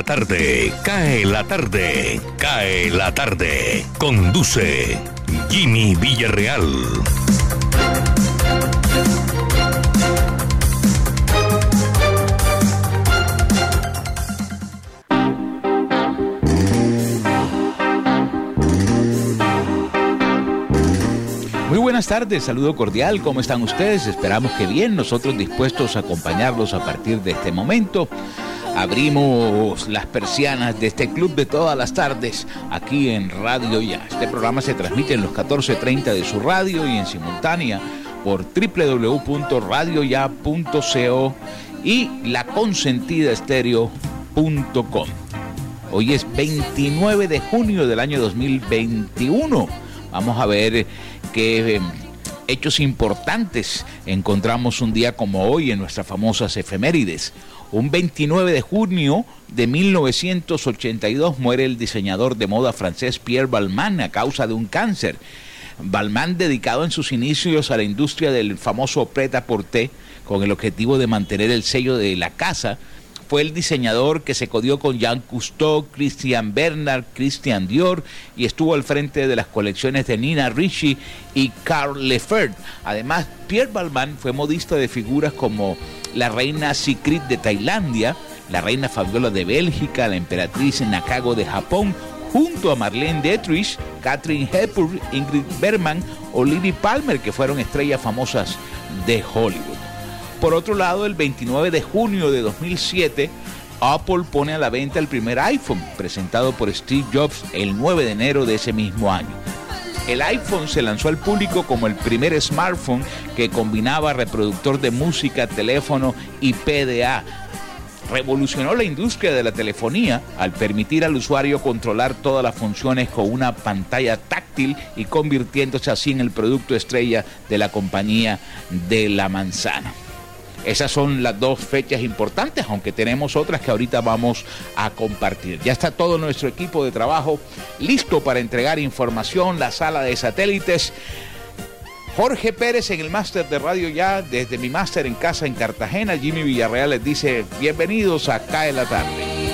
La tarde, cae la tarde, cae la tarde. Conduce Jimmy Villarreal. Muy buenas tardes, saludo cordial, ¿cómo están ustedes? Esperamos que bien, nosotros dispuestos a acompañarlos a partir de este momento. Abrimos las persianas de este club de todas las tardes aquí en Radio Ya. Este programa se transmite en los 14.30 de su radio y en simultánea por www.radioya.co y laconsentidaestereo.com. Hoy es 29 de junio del año 2021. Vamos a ver qué eh, hechos importantes encontramos un día como hoy en nuestras famosas efemérides. Un 29 de junio de 1982 muere el diseñador de moda francés Pierre Balmain a causa de un cáncer. Balmain, dedicado en sus inicios a la industria del famoso pret-à-porter, con el objetivo de mantener el sello de la casa, fue el diseñador que se codió con Jean Cousteau, Christian Bernard, Christian Dior y estuvo al frente de las colecciones de Nina Ricci y Karl Lagerfeld. Además, Pierre Balmain fue modista de figuras como la reina Sikrit de Tailandia, la reina Fabiola de Bélgica, la emperatriz Nakago de Japón, junto a Marlene Dietrich, Catherine Hepburn, Ingrid Bergman o Lily Palmer, que fueron estrellas famosas de Hollywood. Por otro lado, el 29 de junio de 2007, Apple pone a la venta el primer iPhone, presentado por Steve Jobs el 9 de enero de ese mismo año. El iPhone se lanzó al público como el primer smartphone que combinaba reproductor de música, teléfono y PDA. Revolucionó la industria de la telefonía al permitir al usuario controlar todas las funciones con una pantalla táctil y convirtiéndose así en el producto estrella de la compañía de la manzana. Esas son las dos fechas importantes, aunque tenemos otras que ahorita vamos a compartir. Ya está todo nuestro equipo de trabajo listo para entregar información, la sala de satélites. Jorge Pérez en el máster de radio ya, desde mi máster en casa en Cartagena, Jimmy Villarreal les dice bienvenidos a Cae la tarde.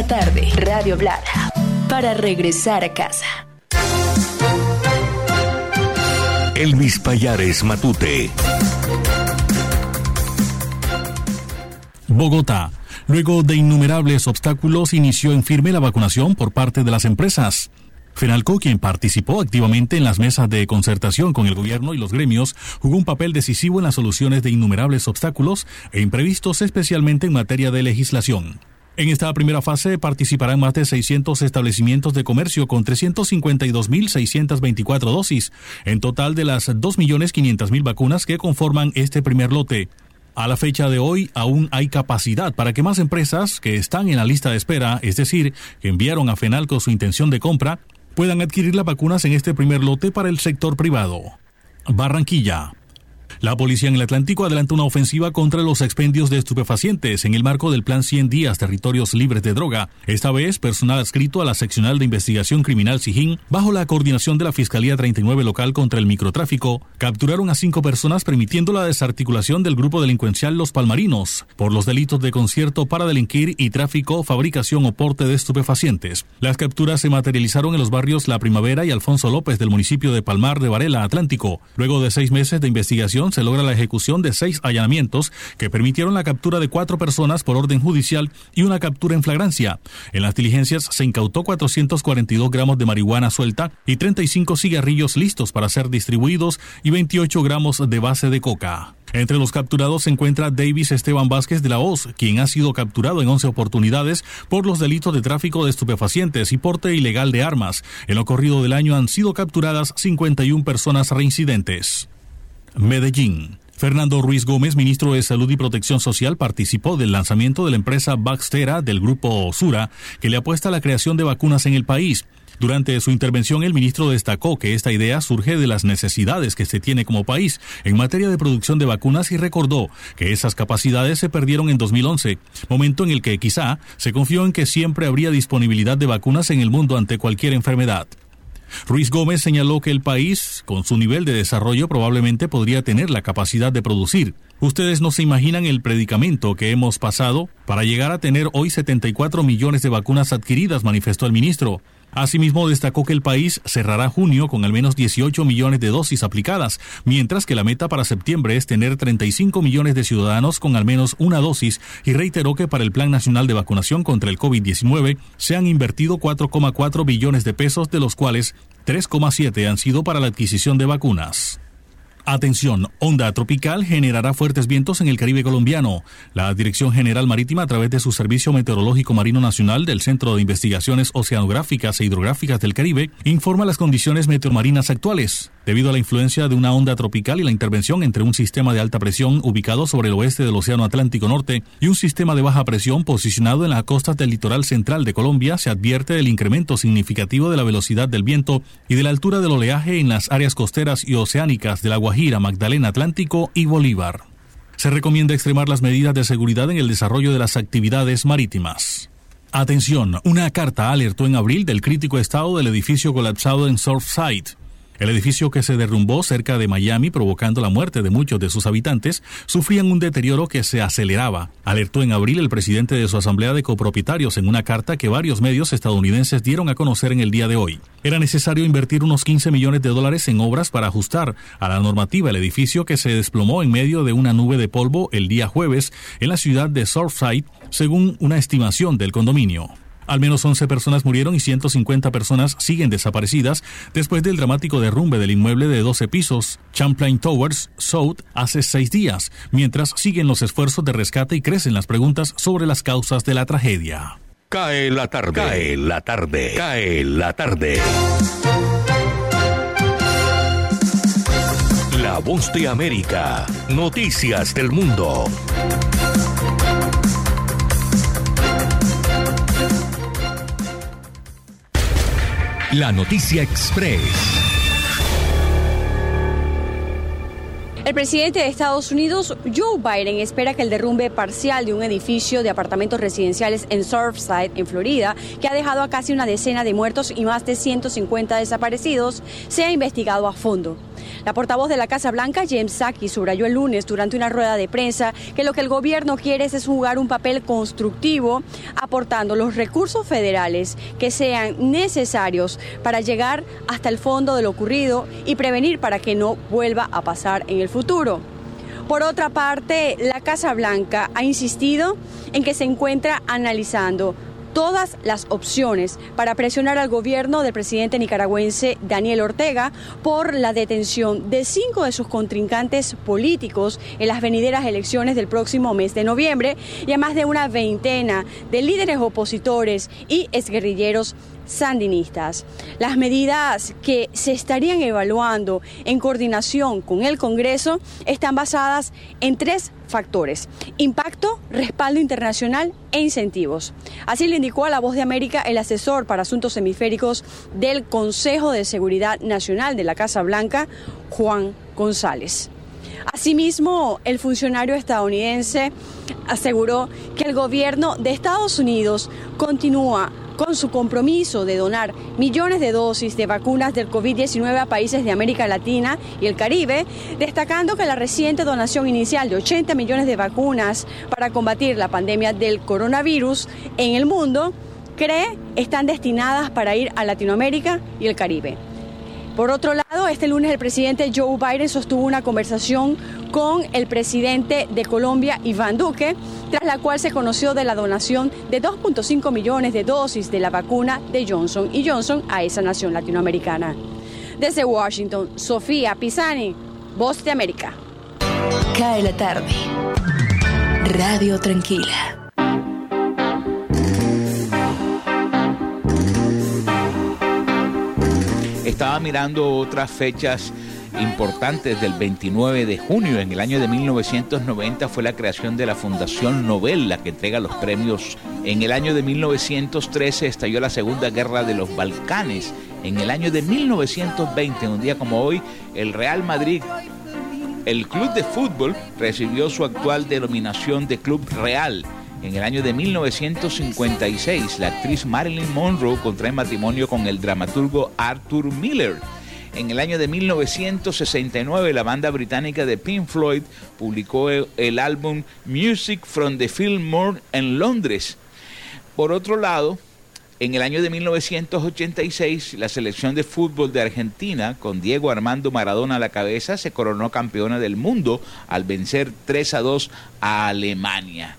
La tarde, Radio Blada, para regresar a casa. Elvis Payares Matute. Bogotá. Luego de innumerables obstáculos, inició en firme la vacunación por parte de las empresas. Fenalco, quien participó activamente en las mesas de concertación con el gobierno y los gremios, jugó un papel decisivo en las soluciones de innumerables obstáculos e imprevistos, especialmente en materia de legislación. En esta primera fase participarán más de 600 establecimientos de comercio con 352.624 dosis, en total de las 2.500.000 vacunas que conforman este primer lote. A la fecha de hoy aún hay capacidad para que más empresas que están en la lista de espera, es decir, que enviaron a FENALCO su intención de compra, puedan adquirir las vacunas en este primer lote para el sector privado. Barranquilla. La policía en el Atlántico adelanta una ofensiva contra los expendios de estupefacientes en el marco del Plan 100 Días Territorios Libres de Droga. Esta vez, personal adscrito a la Seccional de Investigación Criminal SIJIN, bajo la coordinación de la Fiscalía 39 local contra el microtráfico, capturaron a cinco personas permitiendo la desarticulación del grupo delincuencial Los Palmarinos por los delitos de concierto para delinquir y tráfico, fabricación o porte de estupefacientes. Las capturas se materializaron en los barrios La Primavera y Alfonso López del municipio de Palmar de Varela, Atlántico. Luego de seis meses de investigación, se logra la ejecución de seis allanamientos que permitieron la captura de cuatro personas por orden judicial y una captura en flagrancia. En las diligencias se incautó 442 gramos de marihuana suelta y 35 cigarrillos listos para ser distribuidos y 28 gramos de base de coca. Entre los capturados se encuentra Davis Esteban Vázquez de la Hoz, quien ha sido capturado en 11 oportunidades por los delitos de tráfico de estupefacientes y porte ilegal de armas. En lo corrido del año han sido capturadas 51 personas reincidentes. Medellín. Fernando Ruiz Gómez, ministro de Salud y Protección Social, participó del lanzamiento de la empresa Baxtera del grupo Sura, que le apuesta a la creación de vacunas en el país. Durante su intervención, el ministro destacó que esta idea surge de las necesidades que se tiene como país en materia de producción de vacunas y recordó que esas capacidades se perdieron en 2011, momento en el que quizá se confió en que siempre habría disponibilidad de vacunas en el mundo ante cualquier enfermedad. Ruiz Gómez señaló que el país, con su nivel de desarrollo, probablemente podría tener la capacidad de producir. Ustedes no se imaginan el predicamento que hemos pasado para llegar a tener hoy 74 millones de vacunas adquiridas, manifestó el ministro. Asimismo, destacó que el país cerrará junio con al menos 18 millones de dosis aplicadas, mientras que la meta para septiembre es tener 35 millones de ciudadanos con al menos una dosis y reiteró que para el Plan Nacional de Vacunación contra el COVID-19 se han invertido 4,4 billones de pesos, de los cuales 3,7 han sido para la adquisición de vacunas. Atención, onda tropical generará fuertes vientos en el Caribe colombiano. La Dirección General Marítima, a través de su Servicio Meteorológico Marino Nacional del Centro de Investigaciones Oceanográficas e Hidrográficas del Caribe, informa las condiciones meteormarinas actuales. Debido a la influencia de una onda tropical y la intervención entre un sistema de alta presión ubicado sobre el oeste del Océano Atlántico Norte y un sistema de baja presión posicionado en las costas del litoral central de Colombia, se advierte el incremento significativo de la velocidad del viento y de la altura del oleaje en las áreas costeras y oceánicas de la Guajira, Magdalena Atlántico y Bolívar. Se recomienda extremar las medidas de seguridad en el desarrollo de las actividades marítimas. Atención, una carta alertó en abril del crítico estado del edificio colapsado en Surfside. El edificio que se derrumbó cerca de Miami, provocando la muerte de muchos de sus habitantes, sufrían un deterioro que se aceleraba. Alertó en abril el presidente de su asamblea de copropietarios en una carta que varios medios estadounidenses dieron a conocer en el día de hoy. Era necesario invertir unos 15 millones de dólares en obras para ajustar a la normativa el edificio que se desplomó en medio de una nube de polvo el día jueves en la ciudad de Surfside, según una estimación del condominio. Al menos 11 personas murieron y 150 personas siguen desaparecidas después del dramático derrumbe del inmueble de 12 pisos, Champlain Towers, South, hace seis días, mientras siguen los esfuerzos de rescate y crecen las preguntas sobre las causas de la tragedia. Cae la tarde, cae la tarde, cae la tarde. La voz de América, noticias del mundo. La Noticia Express. El presidente de Estados Unidos, Joe Biden, espera que el derrumbe parcial de un edificio de apartamentos residenciales en Surfside, en Florida, que ha dejado a casi una decena de muertos y más de 150 desaparecidos, sea investigado a fondo. La portavoz de la Casa Blanca, James Saki, subrayó el lunes durante una rueda de prensa que lo que el gobierno quiere es jugar un papel constructivo, aportando los recursos federales que sean necesarios para llegar hasta el fondo de lo ocurrido y prevenir para que no vuelva a pasar en el futuro. Por otra parte, la Casa Blanca ha insistido en que se encuentra analizando todas las opciones para presionar al gobierno del presidente nicaragüense Daniel Ortega por la detención de cinco de sus contrincantes políticos en las venideras elecciones del próximo mes de noviembre y a más de una veintena de líderes opositores y exguerrilleros sandinistas. Las medidas que se estarían evaluando en coordinación con el Congreso están basadas en tres factores, impacto, respaldo internacional e incentivos. Así lo indicó a La Voz de América el asesor para asuntos hemisféricos del Consejo de Seguridad Nacional de la Casa Blanca, Juan González. Asimismo, el funcionario estadounidense aseguró que el gobierno de Estados Unidos continúa con su compromiso de donar millones de dosis de vacunas del COVID-19 a países de América Latina y el Caribe, destacando que la reciente donación inicial de 80 millones de vacunas para combatir la pandemia del coronavirus en el mundo, cree están destinadas para ir a Latinoamérica y el Caribe. Por otro lado, este lunes el presidente Joe Biden sostuvo una conversación con el presidente de Colombia, Iván Duque, tras la cual se conoció de la donación de 2.5 millones de dosis de la vacuna de Johnson y Johnson a esa nación latinoamericana. Desde Washington, Sofía Pisani, Voz de América. Cae la tarde. Radio Tranquila. Estaba mirando otras fechas importantes del 29 de junio. En el año de 1990 fue la creación de la Fundación Nobel, la que entrega los premios. En el año de 1913 estalló la Segunda Guerra de los Balcanes. En el año de 1920, un día como hoy, el Real Madrid, el club de fútbol, recibió su actual denominación de Club Real. En el año de 1956, la actriz Marilyn Monroe contrae matrimonio con el dramaturgo Arthur Miller. En el año de 1969, la banda británica de Pink Floyd publicó el álbum Music from the Fillmore en Londres. Por otro lado, en el año de 1986, la selección de fútbol de Argentina, con Diego Armando Maradona a la cabeza, se coronó campeona del mundo al vencer 3 a 2 a Alemania.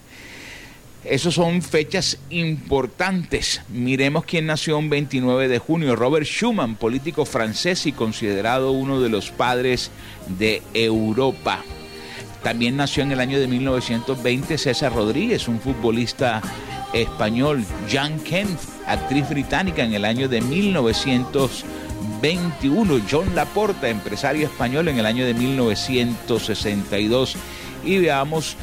Esas son fechas importantes. Miremos quién nació un 29 de junio. Robert Schuman, político francés y considerado uno de los padres de Europa. También nació en el año de 1920 César Rodríguez, un futbolista español. Jan Kent, actriz británica en el año de 1921. John Laporta, empresario español en el año de 1962. Y veamos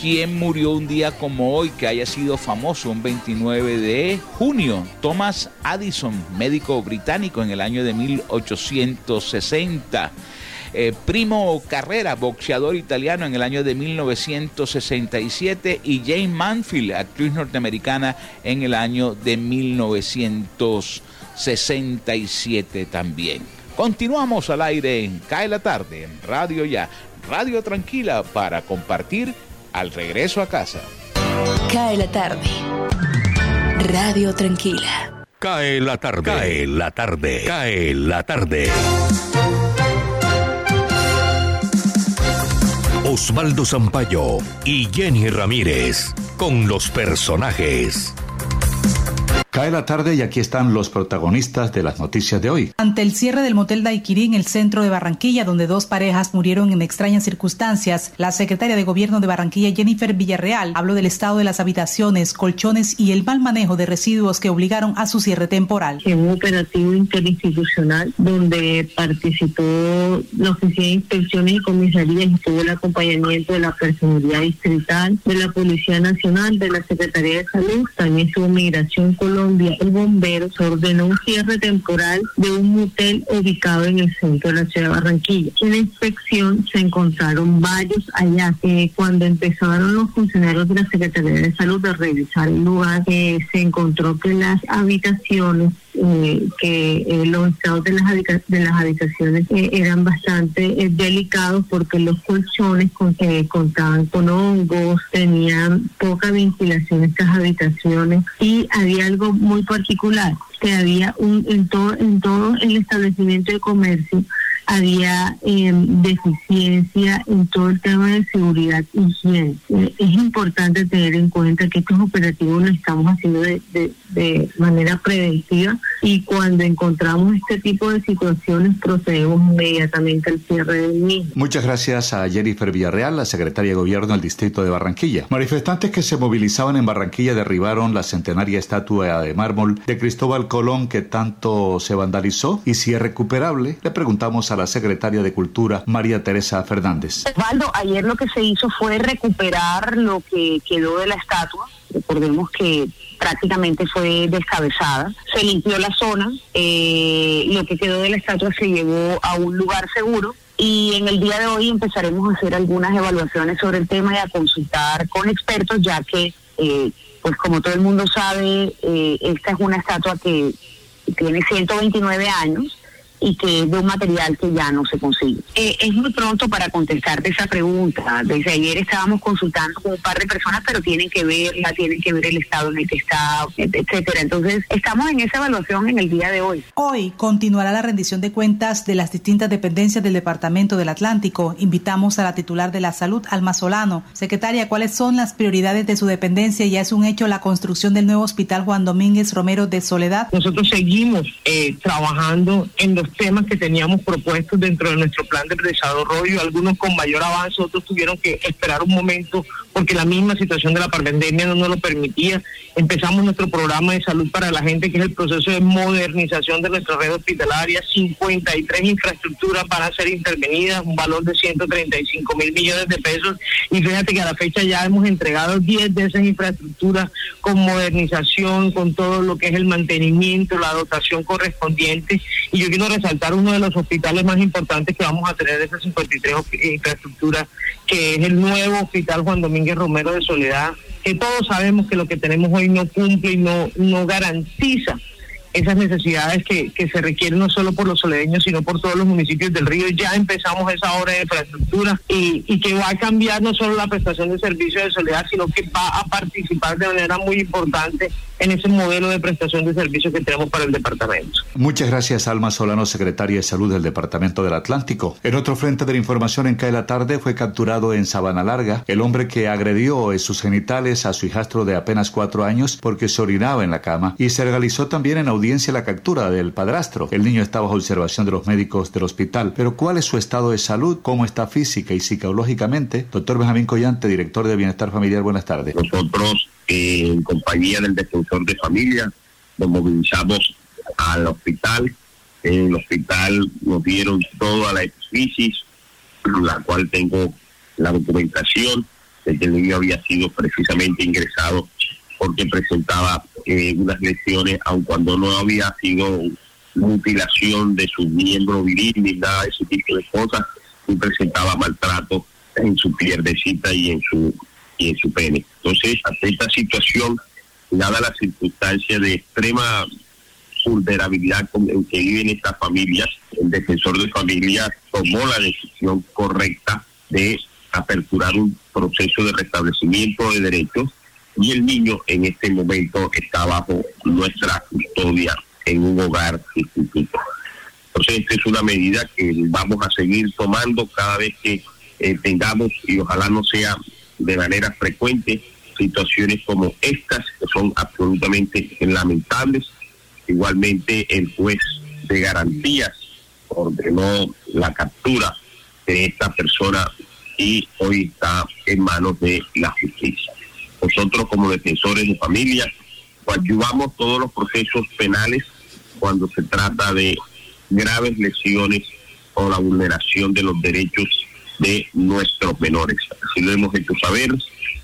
quién murió un día como hoy que haya sido famoso, un 29 de junio. Thomas Addison, médico británico en el año de 1860. Eh, Primo Carrera, boxeador italiano en el año de 1967 y Jane Manfield, actriz norteamericana en el año de 1967 también. Continuamos al aire en Cae la tarde en Radio Ya, Radio Tranquila para compartir al regreso a casa. Cae la tarde. Radio Tranquila. Cae la tarde. Cae la tarde. Cae la tarde. Osvaldo Zampayo y Jenny Ramírez con los personajes. Cae la tarde y aquí están los protagonistas de las noticias de hoy. Ante el cierre del motel Daiquiri en el centro de Barranquilla, donde dos parejas murieron en extrañas circunstancias, la secretaria de Gobierno de Barranquilla, Jennifer Villarreal, habló del estado de las habitaciones, colchones y el mal manejo de residuos que obligaron a su cierre temporal. En un operativo interinstitucional donde participó la Oficina de Inspecciones y Comisarías y tuvo el acompañamiento de la Personalidad Distrital, de la Policía Nacional, de la Secretaría de Salud, también su Migración Colombia el bombero ordenó un cierre temporal de un motel ubicado en el centro de la ciudad de Barranquilla. En la inspección se encontraron varios allá. Eh, cuando empezaron los funcionarios de la Secretaría de Salud a revisar el lugar, eh, se encontró que las habitaciones eh, que eh, los estados de las, de las habitaciones eh, eran bastante delicados porque los colchones contaban con hongos, tenían poca ventilación estas habitaciones y había algo muy particular que había un en todo en todo el establecimiento de comercio había eh, deficiencia en todo el tema de seguridad y higiene. Eh, es importante tener en cuenta que estos operativos lo estamos haciendo de, de, manera preventiva y cuando encontramos este tipo de situaciones procedemos inmediatamente al cierre del mismo. Muchas gracias a Jennifer Villarreal, la secretaria de Gobierno del Distrito de Barranquilla. Manifestantes que se movilizaban en Barranquilla derribaron la centenaria estatua de mármol de Cristóbal Colón que tanto se vandalizó y si es recuperable. Le preguntamos a la secretaria de Cultura, María Teresa Fernández. Osvaldo, ayer lo que se hizo fue recuperar lo que quedó de la estatua. Recordemos que prácticamente fue descabezada. Se limpió la zona, eh, lo que quedó de la estatua se llevó a un lugar seguro y en el día de hoy empezaremos a hacer algunas evaluaciones sobre el tema y a consultar con expertos, ya que, eh, pues como todo el mundo sabe, eh, esta es una estatua que tiene 129 años y que es de un material que ya no se consigue. Eh, es muy pronto para contestarte esa pregunta. Desde ayer estábamos consultando con un par de personas, pero tienen que verla, tienen que ver el estado en el que está, etcétera. Entonces, estamos en esa evaluación en el día de hoy. Hoy continuará la rendición de cuentas de las distintas dependencias del Departamento del Atlántico. Invitamos a la titular de la Salud, Alma Solano. Secretaria, ¿cuáles son las prioridades de su dependencia? Ya es un hecho la construcción del nuevo Hospital Juan Domínguez Romero de Soledad. Nosotros seguimos eh, trabajando en los temas que teníamos propuestos dentro de nuestro plan de desarrollo, algunos con mayor avance, otros tuvieron que esperar un momento porque la misma situación de la pandemia no nos lo permitía. Empezamos nuestro programa de salud para la gente, que es el proceso de modernización de nuestra red hospitalaria. 53 infraestructuras van a ser intervenidas, un valor de 135 mil millones de pesos. Y fíjate que a la fecha ya hemos entregado 10 de esas infraestructuras con modernización, con todo lo que es el mantenimiento, la dotación correspondiente. Y yo quiero resaltar uno de los hospitales más importantes que vamos a tener de esas 53 infraestructuras, que es el nuevo Hospital Juan Domínguez Romero de Soledad, que todos sabemos que lo que tenemos hoy no cumple y no, no garantiza esas necesidades que, que se requieren no solo por los soledeños, sino por todos los municipios del río. Ya empezamos esa obra de infraestructura y, y que va a cambiar no solo la prestación de servicios de soledad, sino que va a participar de manera muy importante en ese modelo de prestación de servicios que tenemos para el departamento. Muchas gracias, Alma Solano, secretaria de Salud del Departamento del Atlántico. En otro frente de la información en CAE la tarde fue capturado en Sabana Larga el hombre que agredió en sus genitales a su hijastro de apenas cuatro años porque se orinaba en la cama y se realizó también en audiencia la captura del padrastro. El niño está bajo observación de los médicos del hospital. Pero ¿cuál es su estado de salud? ¿Cómo está física y psicológicamente? Doctor Benjamín Collante, director de Bienestar Familiar, buenas tardes. Nosotros en compañía del defensor de familia, nos movilizamos al hospital. En el hospital nos dieron toda la crisis, la cual tengo la documentación de que el niño había sido precisamente ingresado porque presentaba eh, unas lesiones, aun cuando no había sido mutilación de su miembro viril ni nada de ese tipo de cosas, y presentaba maltrato en su pierdecita y en su y en su pene. Entonces, ante esta situación, dada la circunstancia de extrema vulnerabilidad en que viven estas familias, el defensor de familias tomó la decisión correcta de aperturar un proceso de restablecimiento de derechos y el niño en este momento está bajo nuestra custodia en un hogar instituto. Entonces, esta es una medida que vamos a seguir tomando cada vez que eh, tengamos, y ojalá no sea de manera frecuente situaciones como estas, que son absolutamente lamentables. Igualmente, el juez de garantías ordenó la captura de esta persona y hoy está en manos de la justicia. Nosotros como defensores de familia ayudamos todos los procesos penales cuando se trata de graves lesiones o la vulneración de los derechos de nuestros menores. Así lo hemos hecho saber,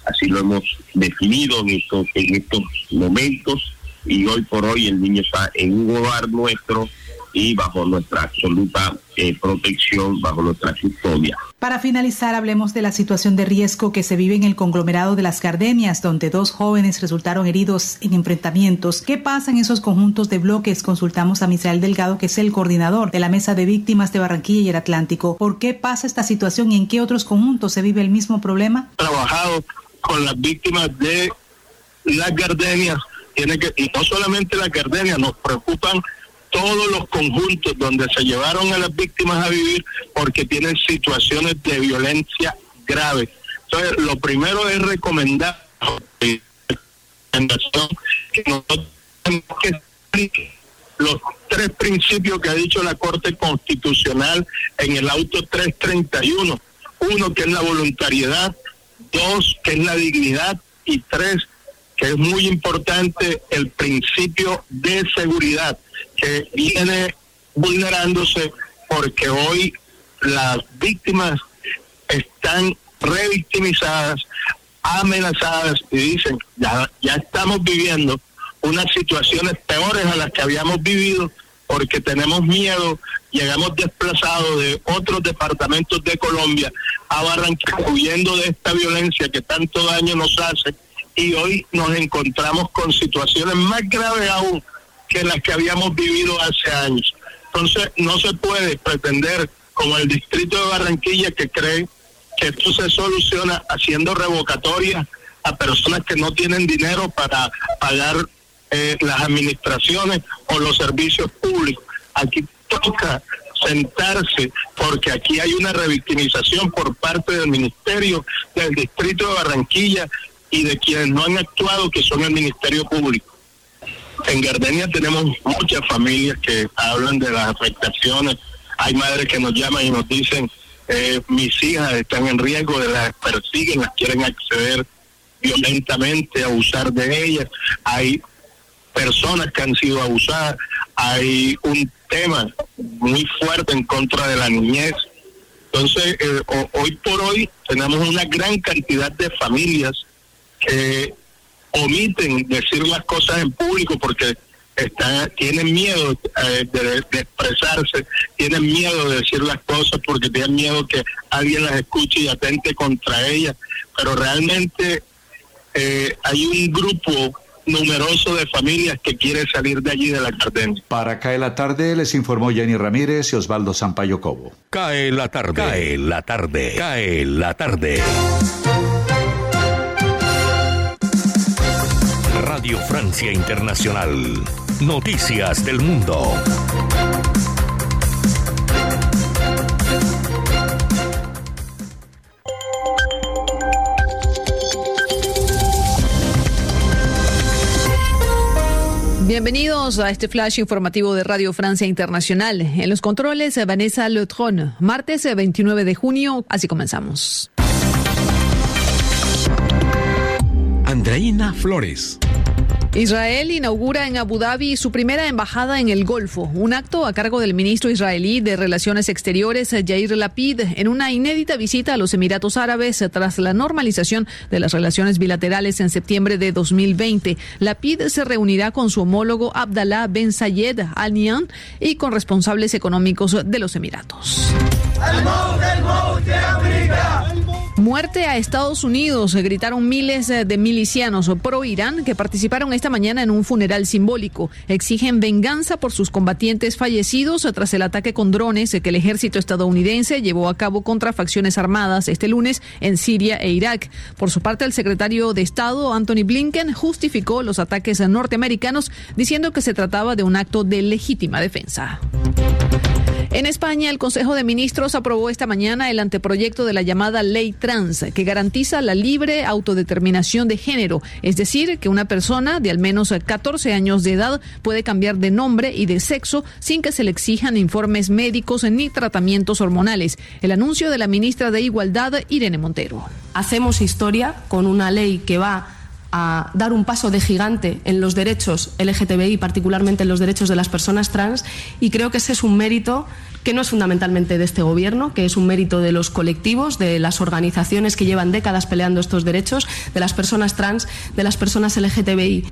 así lo hemos definido en estos, en estos momentos y hoy por hoy el niño está en un hogar nuestro y bajo nuestra absoluta eh, protección, bajo nuestra custodia. Para finalizar, hablemos de la situación de riesgo que se vive en el conglomerado de las Gardenias, donde dos jóvenes resultaron heridos en enfrentamientos. ¿Qué pasa en esos conjuntos de bloques? Consultamos a Misael Delgado, que es el coordinador de la Mesa de Víctimas de Barranquilla y el Atlántico. ¿Por qué pasa esta situación y en qué otros conjuntos se vive el mismo problema? Trabajado con las víctimas de las Gardenias, tiene que, y no solamente las Gardenias, nos preocupan todos los conjuntos donde se llevaron a las víctimas a vivir porque tienen situaciones de violencia grave. Entonces, lo primero es recomendar que nosotros los tres principios que ha dicho la Corte Constitucional en el auto 331. Uno, que es la voluntariedad. Dos, que es la dignidad. Y tres, que es muy importante, el principio de seguridad que viene vulnerándose porque hoy las víctimas están revictimizadas, amenazadas y dicen, ya, ya estamos viviendo unas situaciones peores a las que habíamos vivido porque tenemos miedo, llegamos desplazados de otros departamentos de Colombia a Barranquilla huyendo de esta violencia que tanto daño nos hace y hoy nos encontramos con situaciones más graves aún que las que habíamos vivido hace años. Entonces, no se puede pretender, como el distrito de Barranquilla, que cree que esto se soluciona haciendo revocatorias a personas que no tienen dinero para pagar eh, las administraciones o los servicios públicos. Aquí toca sentarse porque aquí hay una revictimización por parte del Ministerio, del Distrito de Barranquilla y de quienes no han actuado, que son el Ministerio Público. En Gardenia tenemos muchas familias que hablan de las afectaciones. Hay madres que nos llaman y nos dicen, eh, mis hijas están en riesgo de las persiguen, las quieren acceder violentamente, abusar de ellas. Hay personas que han sido abusadas. Hay un tema muy fuerte en contra de la niñez. Entonces, eh, hoy por hoy tenemos una gran cantidad de familias que omiten decir las cosas en público porque están, tienen miedo eh, de, expresarse, tienen miedo de decir las cosas porque tienen miedo que alguien las escuche y atente contra ellas. Pero realmente eh, hay un grupo numeroso de familias que quiere salir de allí de la Cardenia. Para Cae la Tarde les informó Jenny Ramírez y Osvaldo Sampaio Cobo. Cae la tarde. Cae la tarde. Cae la tarde. Radio Francia Internacional. Noticias del Mundo. Bienvenidos a este flash informativo de Radio Francia Internacional. En los controles, Vanessa Leutron. Martes 29 de junio, así comenzamos. Andreina Flores. Israel inaugura en Abu Dhabi su primera embajada en el Golfo, un acto a cargo del ministro israelí de Relaciones Exteriores, Yair Lapid, en una inédita visita a los Emiratos Árabes tras la normalización de las relaciones bilaterales en septiembre de 2020. Lapid se reunirá con su homólogo Abdallah Ben Zayed Al Nahyan y con responsables económicos de los Emiratos. Muerte a Estados Unidos, gritaron miles de milicianos pro Irán que participaron esta mañana en un funeral simbólico. Exigen venganza por sus combatientes fallecidos tras el ataque con drones que el ejército estadounidense llevó a cabo contra facciones armadas este lunes en Siria e Irak. Por su parte, el secretario de Estado, Anthony Blinken, justificó los ataques norteamericanos diciendo que se trataba de un acto de legítima defensa. En España, el Consejo de Ministros aprobó esta mañana el anteproyecto de la llamada Ley Trans, que garantiza la libre autodeterminación de género, es decir, que una persona de al menos 14 años de edad puede cambiar de nombre y de sexo sin que se le exijan informes médicos ni tratamientos hormonales. El anuncio de la ministra de Igualdad, Irene Montero. Hacemos historia con una ley que va a dar un paso de gigante en los derechos LGTBI, particularmente en los derechos de las personas trans, y creo que ese es un mérito que no es fundamentalmente de este Gobierno, que es un mérito de los colectivos, de las organizaciones que llevan décadas peleando estos derechos, de las personas trans, de las personas LGTBI.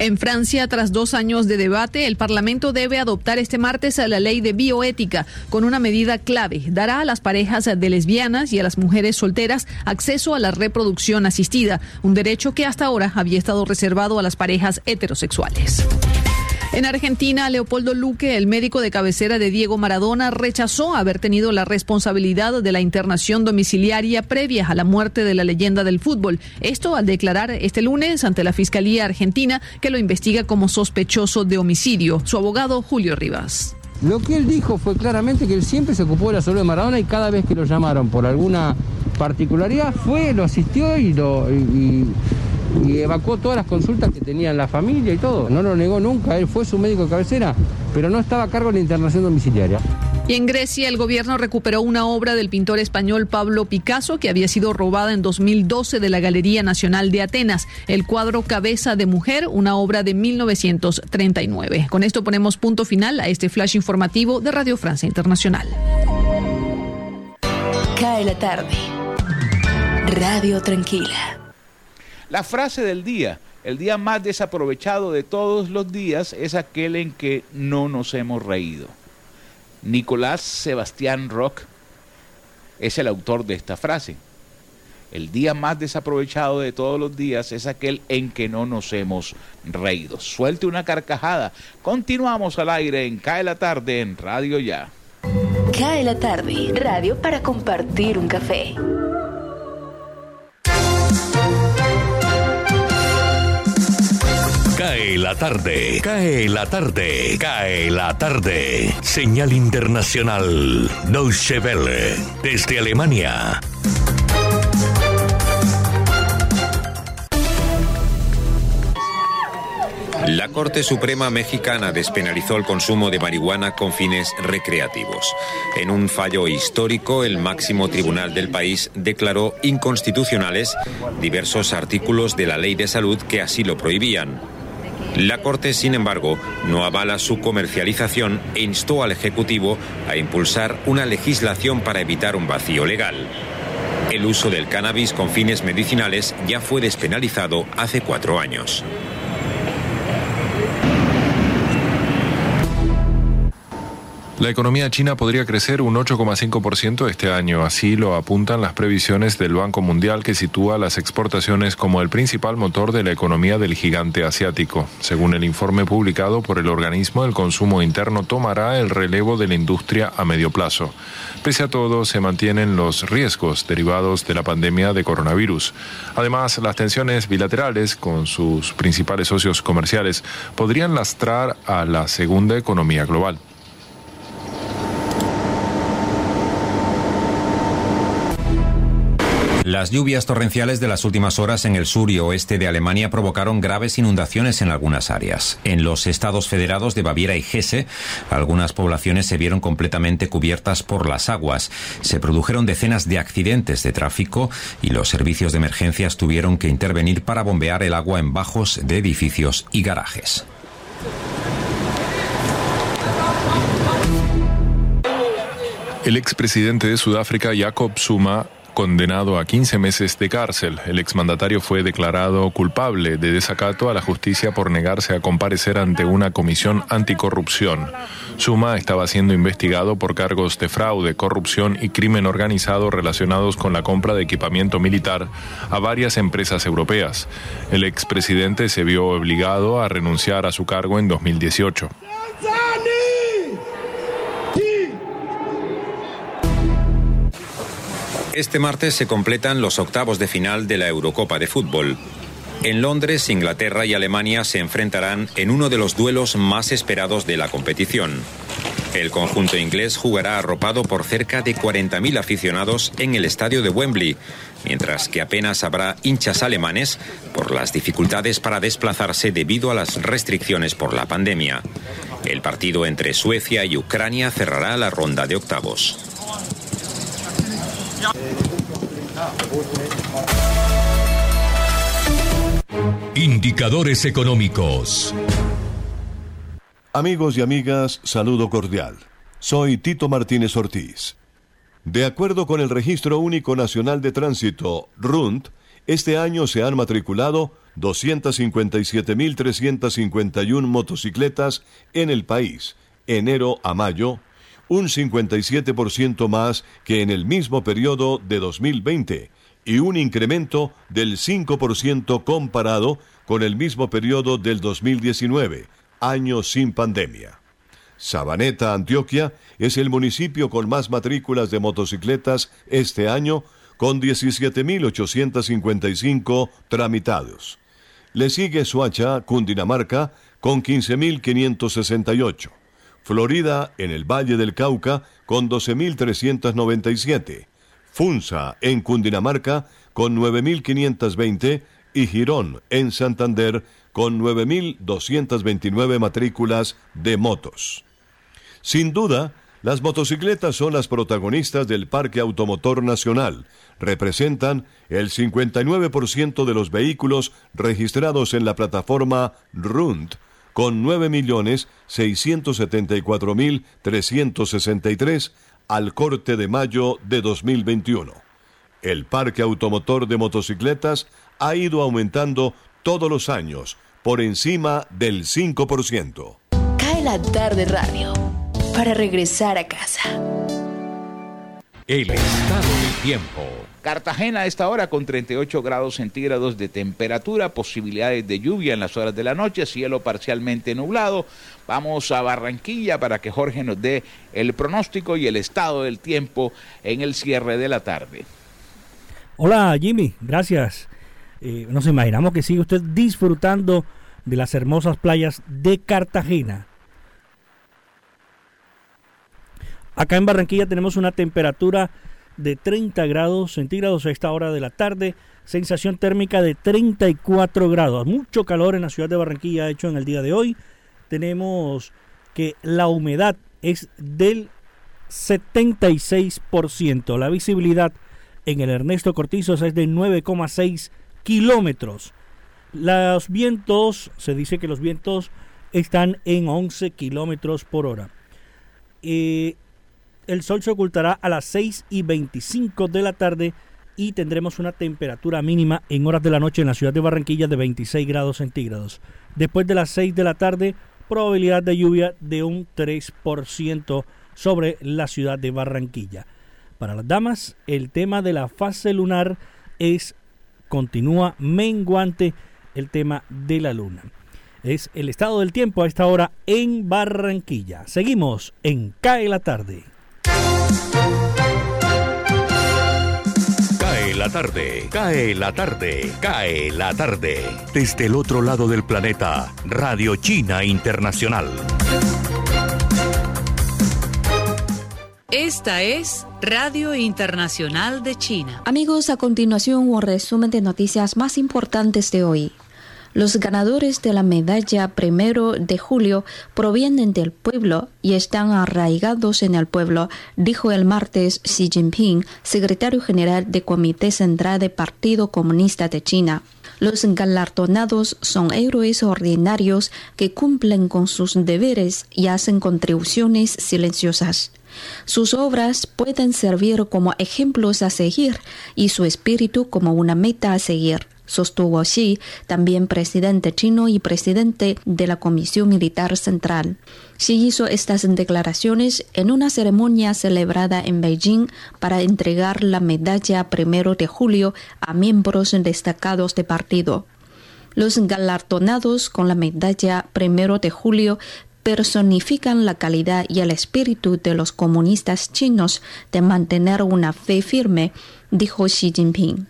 En Francia, tras dos años de debate, el Parlamento debe adoptar este martes la ley de bioética con una medida clave. Dará a las parejas de lesbianas y a las mujeres solteras acceso a la reproducción asistida, un derecho que hasta ahora había estado reservado a las parejas heterosexuales. En Argentina, Leopoldo Luque, el médico de cabecera de Diego Maradona, rechazó haber tenido la responsabilidad de la internación domiciliaria previa a la muerte de la leyenda del fútbol. Esto al declarar este lunes ante la Fiscalía Argentina que lo investiga como sospechoso de homicidio. Su abogado, Julio Rivas. Lo que él dijo fue claramente que él siempre se ocupó de la salud de Maradona y cada vez que lo llamaron por alguna particularidad fue, lo asistió y lo evacuó todas las consultas que tenía la familia y todo. No lo negó nunca, él fue su médico de cabecera, pero no estaba a cargo de la internación domiciliaria. Y en Grecia el gobierno recuperó una obra del pintor español Pablo Picasso que había sido robada en 2012 de la Galería Nacional de Atenas, el cuadro Cabeza de Mujer, una obra de 1939. Con esto ponemos punto final a este flash informativo de Radio Francia Internacional. Cae la tarde. Radio Tranquila. La frase del día, el día más desaprovechado de todos los días es aquel en que no nos hemos reído. Nicolás Sebastián Rock es el autor de esta frase. el día más desaprovechado de todos los días es aquel en que no nos hemos reído. Suelte una carcajada. Continuamos al aire en Cae la tarde en Radio Ya. Cae la tarde, radio para compartir un café. Cae la tarde, cae la tarde, cae la tarde. Señal internacional, Deutsche Welle, desde Alemania. La Corte Suprema Mexicana despenalizó el consumo de marihuana con fines recreativos. En un fallo histórico, el máximo tribunal del país declaró inconstitucionales diversos artículos de la ley de salud que así lo prohibían. La Corte, sin embargo, no avala su comercialización e instó al Ejecutivo a impulsar una legislación para evitar un vacío legal. El uso del cannabis con fines medicinales ya fue despenalizado hace cuatro años. La economía china podría crecer un 8,5% este año, así lo apuntan las previsiones del Banco Mundial que sitúa las exportaciones como el principal motor de la economía del gigante asiático. Según el informe publicado por el organismo, el consumo interno tomará el relevo de la industria a medio plazo. Pese a todo, se mantienen los riesgos derivados de la pandemia de coronavirus. Además, las tensiones bilaterales con sus principales socios comerciales podrían lastrar a la segunda economía global. Las lluvias torrenciales de las últimas horas en el sur y oeste de Alemania provocaron graves inundaciones en algunas áreas. En los estados federados de Baviera y Hesse, algunas poblaciones se vieron completamente cubiertas por las aguas. Se produjeron decenas de accidentes de tráfico y los servicios de emergencias tuvieron que intervenir para bombear el agua en bajos de edificios y garajes. El expresidente de Sudáfrica, Jacob Zuma, condenado a 15 meses de cárcel. El exmandatario fue declarado culpable de desacato a la justicia por negarse a comparecer ante una comisión anticorrupción. Suma estaba siendo investigado por cargos de fraude, corrupción y crimen organizado relacionados con la compra de equipamiento militar a varias empresas europeas. El expresidente se vio obligado a renunciar a su cargo en 2018. Este martes se completan los octavos de final de la Eurocopa de Fútbol. En Londres, Inglaterra y Alemania se enfrentarán en uno de los duelos más esperados de la competición. El conjunto inglés jugará arropado por cerca de 40.000 aficionados en el estadio de Wembley, mientras que apenas habrá hinchas alemanes por las dificultades para desplazarse debido a las restricciones por la pandemia. El partido entre Suecia y Ucrania cerrará la ronda de octavos. Indicadores económicos. Amigos y amigas, saludo cordial. Soy Tito Martínez Ortiz. De acuerdo con el Registro Único Nacional de Tránsito, RUNT, este año se han matriculado 257.351 motocicletas en el país, enero a mayo, un 57% más que en el mismo periodo de 2020 y un incremento del 5% comparado con el mismo periodo del 2019, año sin pandemia. Sabaneta, Antioquia, es el municipio con más matrículas de motocicletas este año, con 17.855 tramitados. Le sigue Suacha, Cundinamarca, con 15.568. Florida en el Valle del Cauca con 12.397, Funza en Cundinamarca con 9.520 y Girón en Santander con 9.229 matrículas de motos. Sin duda, las motocicletas son las protagonistas del Parque Automotor Nacional. Representan el 59% de los vehículos registrados en la plataforma RUND con 9.674.363 al corte de mayo de 2021. El parque automotor de motocicletas ha ido aumentando todos los años, por encima del 5%. Cae la tarde radio para regresar a casa. El estado del tiempo. Cartagena a esta hora con 38 grados centígrados de temperatura, posibilidades de lluvia en las horas de la noche, cielo parcialmente nublado. Vamos a Barranquilla para que Jorge nos dé el pronóstico y el estado del tiempo en el cierre de la tarde. Hola Jimmy, gracias. Eh, nos imaginamos que sigue usted disfrutando de las hermosas playas de Cartagena. Acá en Barranquilla tenemos una temperatura de 30 grados centígrados a esta hora de la tarde, sensación térmica de 34 grados. Mucho calor en la ciudad de Barranquilla hecho en el día de hoy. Tenemos que la humedad es del 76%. La visibilidad en el Ernesto Cortizo es de 9,6 kilómetros. Los vientos, se dice que los vientos están en 11 kilómetros por hora. Eh, el sol se ocultará a las 6 y 25 de la tarde y tendremos una temperatura mínima en horas de la noche en la ciudad de Barranquilla de 26 grados centígrados. Después de las 6 de la tarde, probabilidad de lluvia de un 3% sobre la ciudad de Barranquilla. Para las damas, el tema de la fase lunar es continúa menguante el tema de la luna. Es el estado del tiempo a esta hora en Barranquilla. Seguimos en Cae la tarde. Cae la tarde, cae la tarde, cae la tarde. Desde el otro lado del planeta, Radio China Internacional. Esta es Radio Internacional de China. Amigos, a continuación un resumen de noticias más importantes de hoy. Los ganadores de la medalla primero de julio provienen del pueblo y están arraigados en el pueblo, dijo el martes Xi Jinping, secretario general del Comité Central del Partido Comunista de China. Los galardonados son héroes ordinarios que cumplen con sus deberes y hacen contribuciones silenciosas. Sus obras pueden servir como ejemplos a seguir y su espíritu como una meta a seguir sostuvo Xi, también presidente chino y presidente de la Comisión Militar Central. Xi hizo estas declaraciones en una ceremonia celebrada en Beijing para entregar la medalla primero de julio a miembros destacados de partido. Los galardonados con la medalla primero de julio personifican la calidad y el espíritu de los comunistas chinos de mantener una fe firme, dijo Xi Jinping.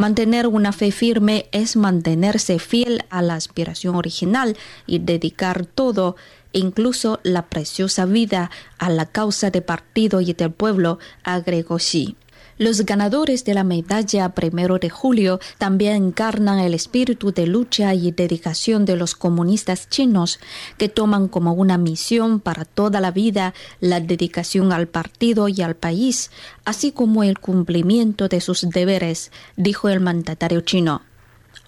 Mantener una fe firme es mantenerse fiel a la aspiración original y dedicar todo, incluso la preciosa vida, a la causa de partido y del pueblo, agregó Xi. Los ganadores de la medalla primero de julio también encarnan el espíritu de lucha y dedicación de los comunistas chinos, que toman como una misión para toda la vida la dedicación al partido y al país, así como el cumplimiento de sus deberes, dijo el mandatario chino.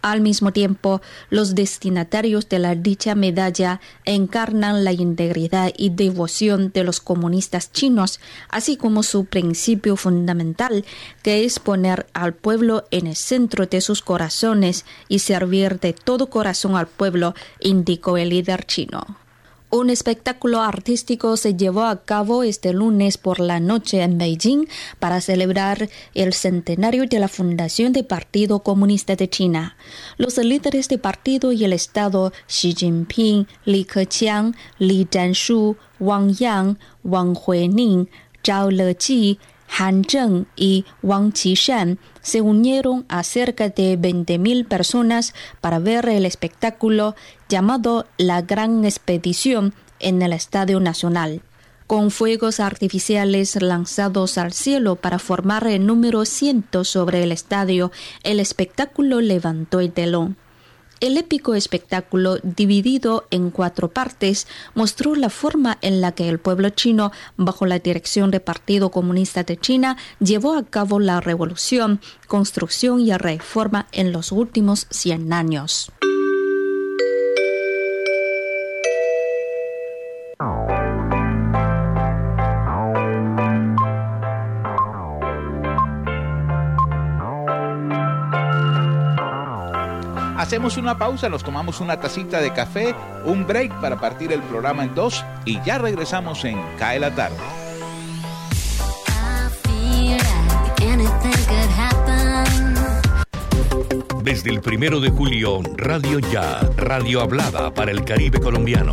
Al mismo tiempo, los destinatarios de la dicha medalla encarnan la integridad y devoción de los comunistas chinos, así como su principio fundamental, que es poner al pueblo en el centro de sus corazones y servir de todo corazón al pueblo, indicó el líder chino. Un espectáculo artístico se llevó a cabo este lunes por la noche en Beijing para celebrar el centenario de la fundación del Partido Comunista de China. Los líderes del partido y el Estado Xi Jinping, Li Keqiang, Li Zhanshu, Wang Yang, Wang Huining, Zhao Leji, Han Zheng y Wang Qishan se unieron a cerca de 20.000 personas para ver el espectáculo llamado La Gran Expedición en el Estadio Nacional. Con fuegos artificiales lanzados al cielo para formar el número ciento sobre el estadio, el espectáculo levantó el telón. El épico espectáculo, dividido en cuatro partes, mostró la forma en la que el pueblo chino, bajo la dirección del Partido Comunista de China, llevó a cabo la revolución, construcción y reforma en los últimos 100 años. Hacemos una pausa, nos tomamos una tacita de café, un break para partir el programa en dos y ya regresamos en Cae la tarde. Desde el primero de julio, Radio Ya, Radio Hablada para el Caribe colombiano.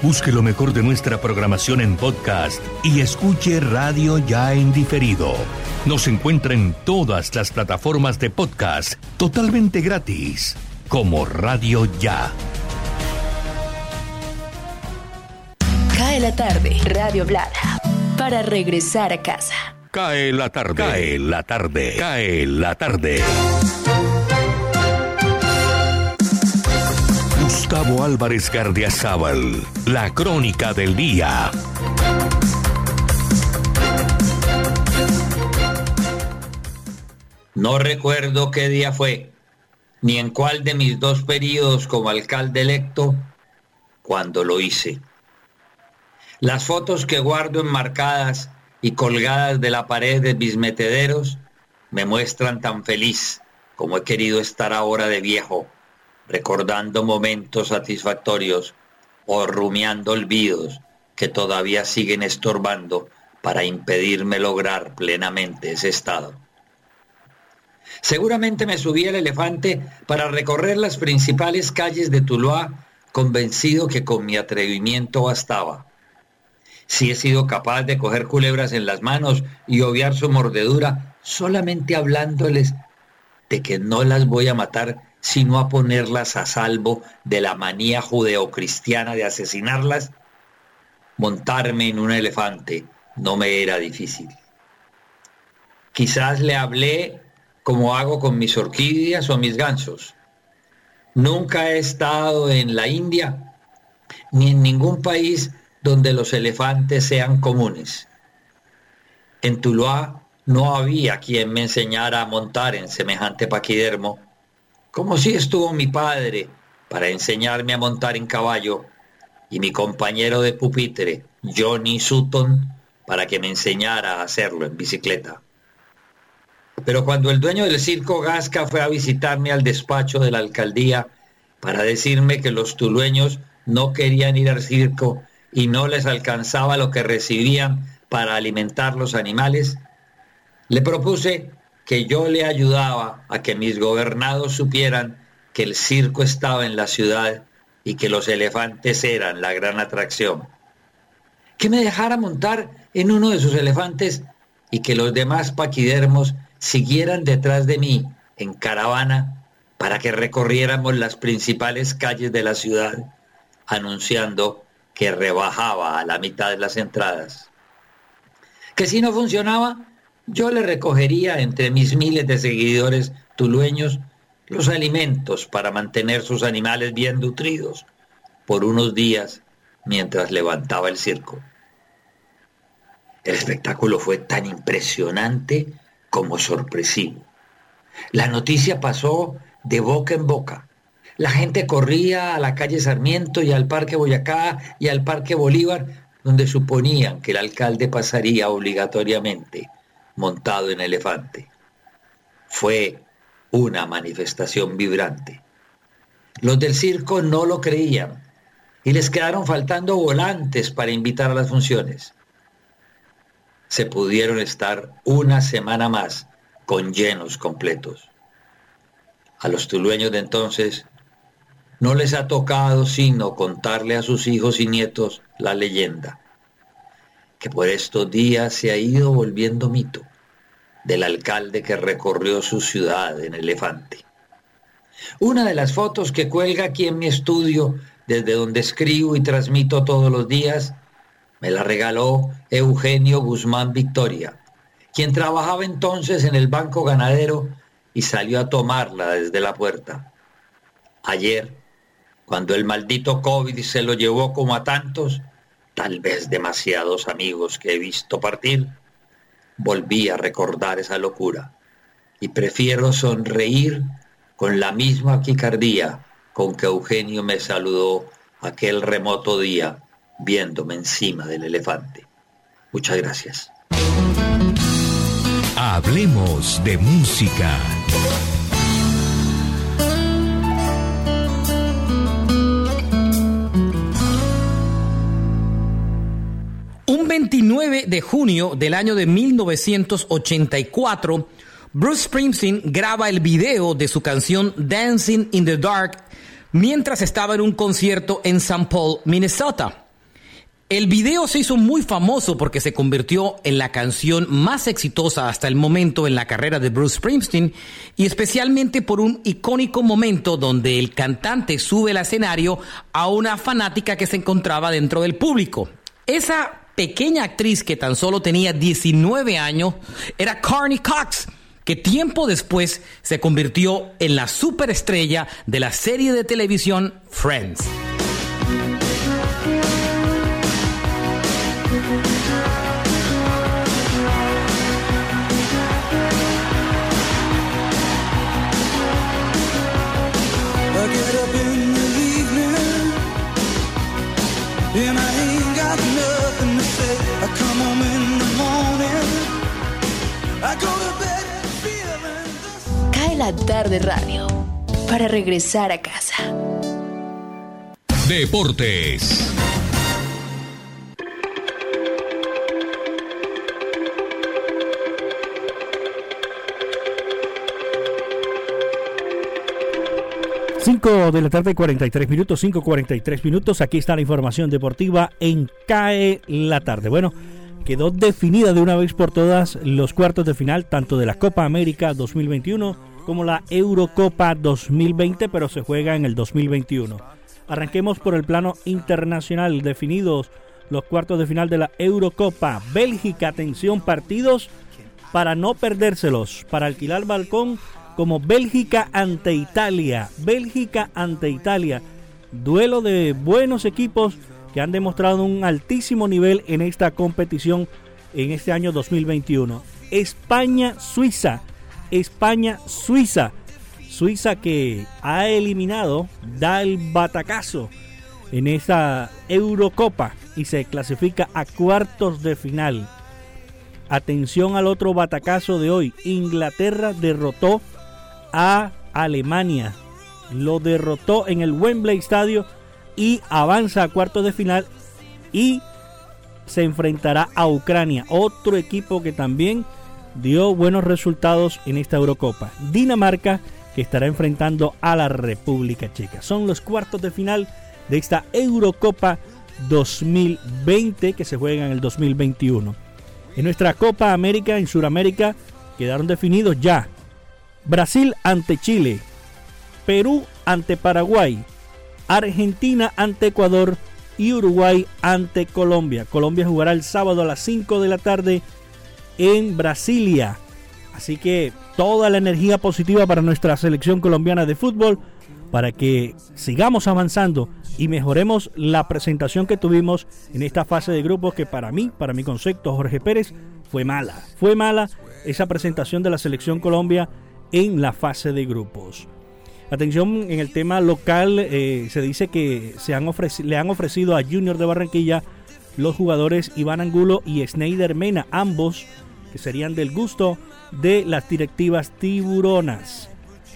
Busque lo mejor de nuestra programación en podcast y escuche Radio Ya en diferido. Nos encuentra en todas las plataformas de podcast totalmente gratis, como Radio Ya. Cae la tarde, Radio Blada, para regresar a casa. Cae la tarde, cae la tarde, cae la tarde. Gustavo Álvarez Gardiazabal, la crónica del día. No recuerdo qué día fue, ni en cuál de mis dos periodos como alcalde electo, cuando lo hice. Las fotos que guardo enmarcadas y colgadas de la pared de mis metederos me muestran tan feliz como he querido estar ahora de viejo, recordando momentos satisfactorios o rumiando olvidos que todavía siguen estorbando para impedirme lograr plenamente ese estado. Seguramente me subí al elefante para recorrer las principales calles de Tuluá, convencido que con mi atrevimiento bastaba. Si he sido capaz de coger culebras en las manos y obviar su mordedura, solamente hablándoles de que no las voy a matar, sino a ponerlas a salvo de la manía judeocristiana de asesinarlas, montarme en un elefante no me era difícil. Quizás le hablé como hago con mis orquídeas o mis gansos. Nunca he estado en la India ni en ningún país donde los elefantes sean comunes. En Tuluá no había quien me enseñara a montar en semejante paquidermo, como si estuvo mi padre para enseñarme a montar en caballo y mi compañero de pupitre, Johnny Sutton, para que me enseñara a hacerlo en bicicleta. Pero cuando el dueño del circo Gasca fue a visitarme al despacho de la alcaldía para decirme que los tulueños no querían ir al circo y no les alcanzaba lo que recibían para alimentar los animales, le propuse que yo le ayudaba a que mis gobernados supieran que el circo estaba en la ciudad y que los elefantes eran la gran atracción. Que me dejara montar en uno de sus elefantes y que los demás paquidermos siguieran detrás de mí en caravana para que recorriéramos las principales calles de la ciudad, anunciando que rebajaba a la mitad de las entradas. Que si no funcionaba, yo le recogería entre mis miles de seguidores tulueños los alimentos para mantener sus animales bien nutridos por unos días mientras levantaba el circo. El espectáculo fue tan impresionante como sorpresivo. La noticia pasó de boca en boca. La gente corría a la calle Sarmiento y al Parque Boyacá y al Parque Bolívar, donde suponían que el alcalde pasaría obligatoriamente montado en elefante. Fue una manifestación vibrante. Los del circo no lo creían y les quedaron faltando volantes para invitar a las funciones. Se pudieron estar una semana más con llenos completos. A los tulueños de entonces no les ha tocado sino contarle a sus hijos y nietos la leyenda, que por estos días se ha ido volviendo mito del alcalde que recorrió su ciudad en elefante. Una de las fotos que cuelga aquí en mi estudio, desde donde escribo y transmito todos los días, me la regaló Eugenio Guzmán Victoria, quien trabajaba entonces en el Banco Ganadero y salió a tomarla desde la puerta. Ayer, cuando el maldito COVID se lo llevó como a tantos, tal vez demasiados amigos que he visto partir, volví a recordar esa locura y prefiero sonreír con la misma picardía con que Eugenio me saludó aquel remoto día viéndome encima del elefante. Muchas gracias. Hablemos de música. Un 29 de junio del año de 1984, Bruce Springsteen graba el video de su canción Dancing in the Dark mientras estaba en un concierto en St. Paul, Minnesota. El video se hizo muy famoso porque se convirtió en la canción más exitosa hasta el momento en la carrera de Bruce Springsteen y especialmente por un icónico momento donde el cantante sube al escenario a una fanática que se encontraba dentro del público. Esa pequeña actriz que tan solo tenía 19 años era Carney Cox, que tiempo después se convirtió en la superestrella de la serie de televisión Friends. La tarde radio para regresar a casa. Deportes. Cinco de la tarde, 43 minutos, 5.43 minutos. Aquí está la información deportiva en CAE la tarde. Bueno, quedó definida de una vez por todas los cuartos de final, tanto de la Copa América 2021 como la Eurocopa 2020, pero se juega en el 2021. Arranquemos por el plano internacional, definidos los cuartos de final de la Eurocopa. Bélgica, atención, partidos para no perdérselos, para alquilar balcón como Bélgica ante Italia. Bélgica ante Italia. Duelo de buenos equipos que han demostrado un altísimo nivel en esta competición en este año 2021. España-Suiza. España-Suiza. Suiza que ha eliminado, da el batacazo en esa Eurocopa y se clasifica a cuartos de final. Atención al otro batacazo de hoy. Inglaterra derrotó a Alemania. Lo derrotó en el Wembley Stadium y avanza a cuartos de final y se enfrentará a Ucrania, otro equipo que también dio buenos resultados en esta Eurocopa. Dinamarca que estará enfrentando a la República Checa. Son los cuartos de final de esta Eurocopa 2020 que se juega en el 2021. En nuestra Copa América en Sudamérica quedaron definidos ya Brasil ante Chile. Perú ante Paraguay, Argentina ante Ecuador y Uruguay ante Colombia. Colombia jugará el sábado a las 5 de la tarde en Brasilia. Así que toda la energía positiva para nuestra selección colombiana de fútbol para que sigamos avanzando y mejoremos la presentación que tuvimos en esta fase de grupos que para mí, para mi concepto, Jorge Pérez, fue mala. Fue mala esa presentación de la selección Colombia en la fase de grupos. Atención en el tema local, eh, se dice que se han le han ofrecido a Junior de Barranquilla los jugadores Iván Angulo y Sneider Mena, ambos que serían del gusto de las directivas tiburonas.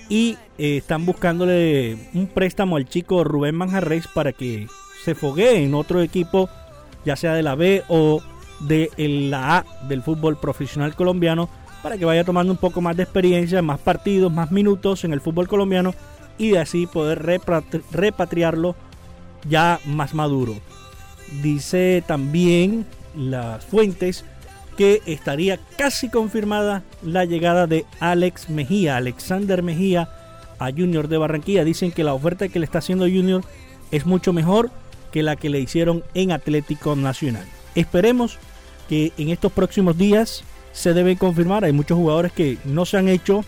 Y eh, están buscándole un préstamo al chico Rubén Manjarres para que se foguee en otro equipo, ya sea de la B o de la A del fútbol profesional colombiano, para que vaya tomando un poco más de experiencia, más partidos, más minutos en el fútbol colombiano y de así poder repatriarlo ya más maduro. Dice también las fuentes que estaría casi confirmada la llegada de Alex Mejía, Alexander Mejía a Junior de Barranquilla. Dicen que la oferta que le está haciendo Junior es mucho mejor que la que le hicieron en Atlético Nacional. Esperemos que en estos próximos días se debe confirmar. Hay muchos jugadores que no se han hecho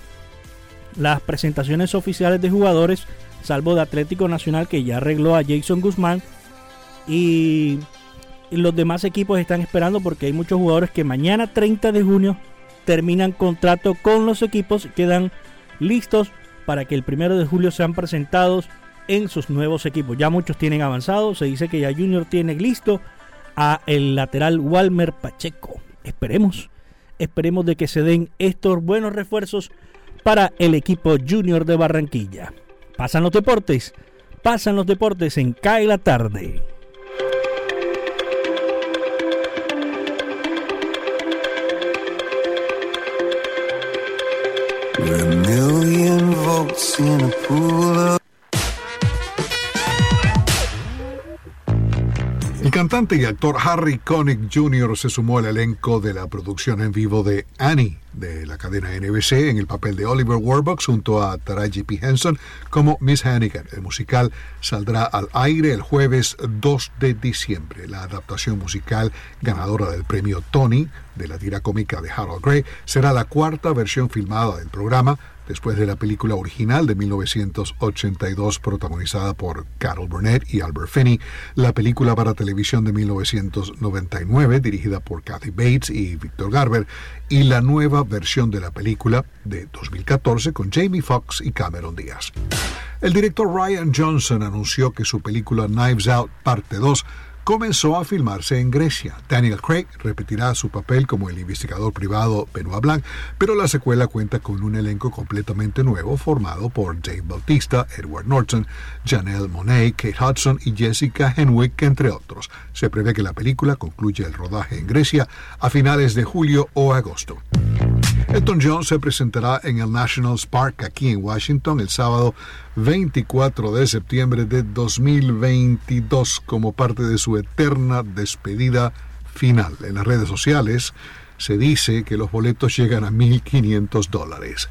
las presentaciones oficiales de jugadores, salvo de Atlético Nacional que ya arregló a Jason Guzmán. Y los demás equipos están esperando porque hay muchos jugadores que mañana 30 de junio terminan contrato con los equipos y quedan listos para que el primero de julio sean presentados en sus nuevos equipos. Ya muchos tienen avanzado, se dice que ya Junior tiene listo a el lateral Walmer Pacheco. Esperemos, esperemos de que se den estos buenos refuerzos para el equipo Junior de Barranquilla. Pasan los deportes, pasan los deportes en CAE la tarde. We're a million volts in a pool cantante y actor Harry Connick Jr. se sumó al elenco de la producción en vivo de Annie de la cadena NBC en el papel de Oliver Warbucks junto a Taraji P. Henson como Miss Hannigan. El musical saldrá al aire el jueves 2 de diciembre. La adaptación musical ganadora del premio Tony de la tira cómica de Harold Gray será la cuarta versión filmada del programa después de la película original de 1982 protagonizada por Carol Burnett y Albert Finney, la película para televisión de 1999 dirigida por Kathy Bates y Victor Garber y la nueva versión de la película de 2014 con Jamie Foxx y Cameron Díaz. El director Ryan Johnson anunció que su película Knives Out Parte 2 comenzó a filmarse en Grecia. Daniel Craig repetirá su papel como el investigador privado Benoit Blanc, pero la secuela cuenta con un elenco completamente nuevo formado por Dave Bautista, Edward Norton, Janelle Monet, Kate Hudson y Jessica Henwick, entre otros. Se prevé que la película concluya el rodaje en Grecia a finales de julio o agosto. Elton John se presentará en el National Park aquí en Washington el sábado 24 de septiembre de 2022 como parte de su eterna despedida final. En las redes sociales se dice que los boletos llegan a 1.500 dólares.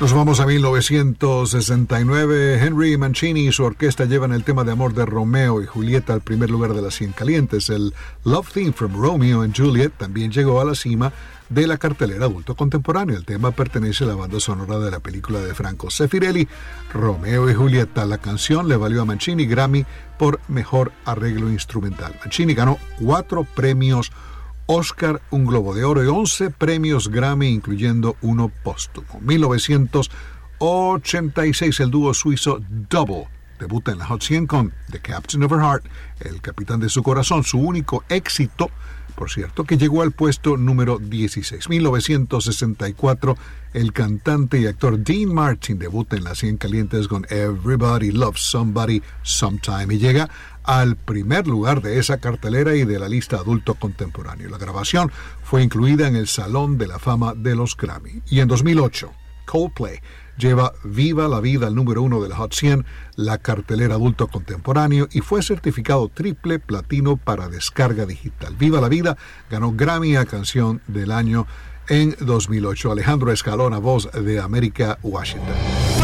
Nos vamos a 1969. Henry Mancini y su orquesta llevan el tema de amor de Romeo y Julieta al primer lugar de las 100 calientes. El Love Theme from Romeo and Juliet también llegó a la cima de la cartelera adulto contemporáneo. El tema pertenece a la banda sonora de la película de Franco Sefirelli, Romeo y Julieta. La canción le valió a Mancini Grammy por mejor arreglo instrumental. Mancini ganó cuatro premios Oscar, un Globo de Oro y 11 premios Grammy, incluyendo uno póstumo. 1986, el dúo suizo Double debuta en la Hot 100 con The Captain of Her Heart, el capitán de su corazón, su único éxito por cierto, que llegó al puesto número 16. 1964, el cantante y actor Dean Martin debuta en las 100 calientes con Everybody Loves Somebody Sometime y llega al primer lugar de esa cartelera y de la lista adulto contemporáneo. La grabación fue incluida en el Salón de la Fama de los Grammy. Y en 2008, Coldplay lleva Viva la Vida al número uno de la Hot 100, la cartelera adulto contemporáneo, y fue certificado triple platino para descarga digital. Viva la Vida ganó Grammy a Canción del Año en 2008. Alejandro Escalona, voz de América, Washington.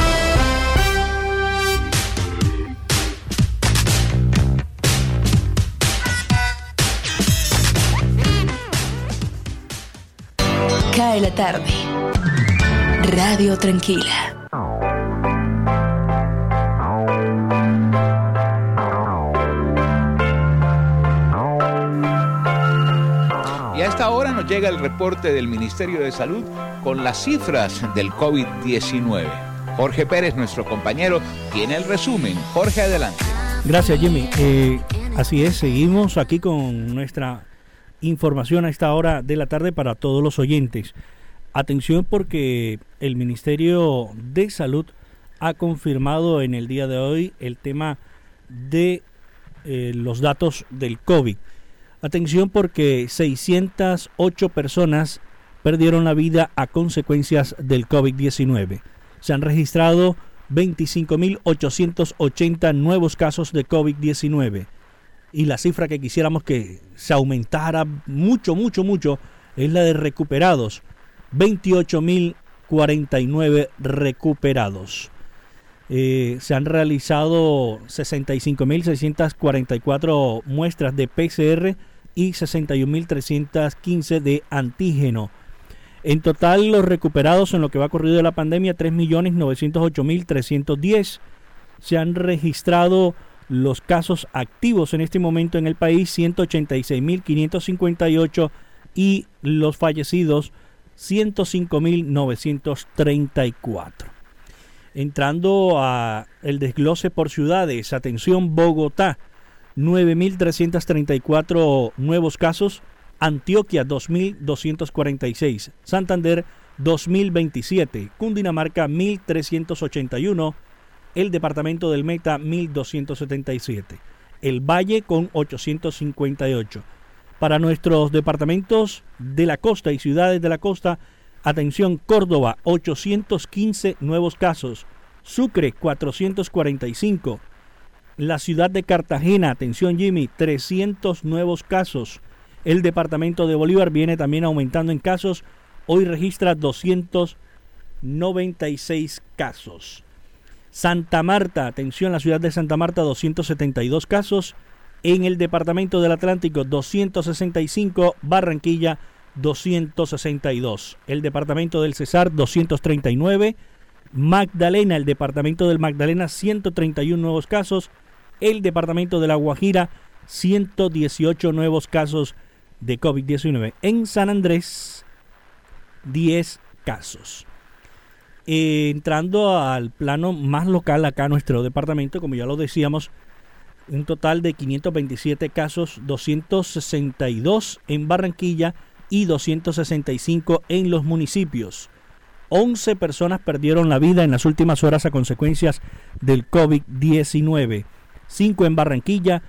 Cae la tarde. Radio Tranquila. Y a esta hora nos llega el reporte del Ministerio de Salud con las cifras del COVID-19. Jorge Pérez, nuestro compañero, tiene el resumen. Jorge, adelante. Gracias, Jimmy. Eh, así es, seguimos aquí con nuestra información a esta hora de la tarde para todos los oyentes. Atención porque el Ministerio de Salud ha confirmado en el día de hoy el tema de eh, los datos del COVID. Atención porque 608 personas perdieron la vida a consecuencias del COVID-19. Se han registrado 25.880 nuevos casos de COVID-19. Y la cifra que quisiéramos que se aumentara mucho, mucho, mucho es la de recuperados. 28.049 recuperados. Eh, se han realizado 65.644 muestras de PCR y 61.315 de antígeno. En total, los recuperados en lo que va corrido de la pandemia, 3.908.310. Se han registrado los casos activos en este momento en el país, 186.558 y los fallecidos, 105.934. Entrando a el desglose por ciudades, atención Bogotá, 9.334 nuevos casos, Antioquia 2.246, Santander 2.027, Cundinamarca 1.381, el departamento del Meta 1.277, el Valle con 858. Para nuestros departamentos de la costa y ciudades de la costa, atención Córdoba 815 nuevos casos, Sucre 445, la ciudad de Cartagena, atención Jimmy, 300 nuevos casos. El departamento de Bolívar viene también aumentando en casos. Hoy registra 296 casos. Santa Marta, atención, la ciudad de Santa Marta, 272 casos. En el departamento del Atlántico, 265. Barranquilla, 262. El departamento del Cesar, 239. Magdalena, el departamento del Magdalena, 131 nuevos casos el departamento de La Guajira, 118 nuevos casos de COVID-19. En San Andrés, 10 casos. Entrando al plano más local acá nuestro departamento, como ya lo decíamos, un total de 527 casos, 262 en Barranquilla y 265 en los municipios. 11 personas perdieron la vida en las últimas horas a consecuencias del COVID-19. 5 en Barranquilla,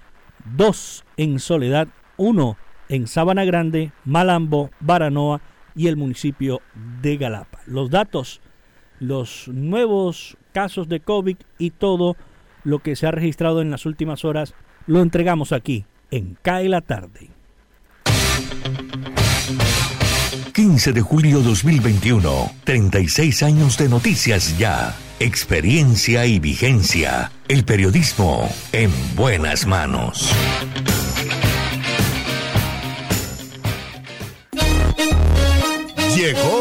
2 en Soledad, 1 en Sabana Grande, Malambo, Baranoa y el municipio de Galapa. Los datos, los nuevos casos de COVID y todo lo que se ha registrado en las últimas horas lo entregamos aquí en CAE la tarde. 15 de julio 2021, 36 años de noticias ya, experiencia y vigencia, el periodismo en buenas manos. Llegó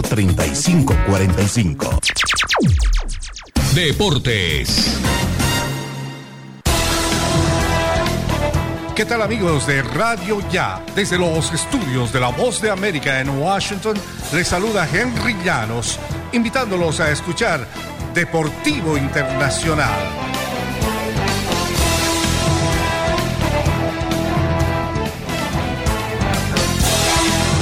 3545. Deportes. ¿Qué tal amigos de Radio Ya? Desde los estudios de La Voz de América en Washington, les saluda Henry Llanos, invitándolos a escuchar Deportivo Internacional.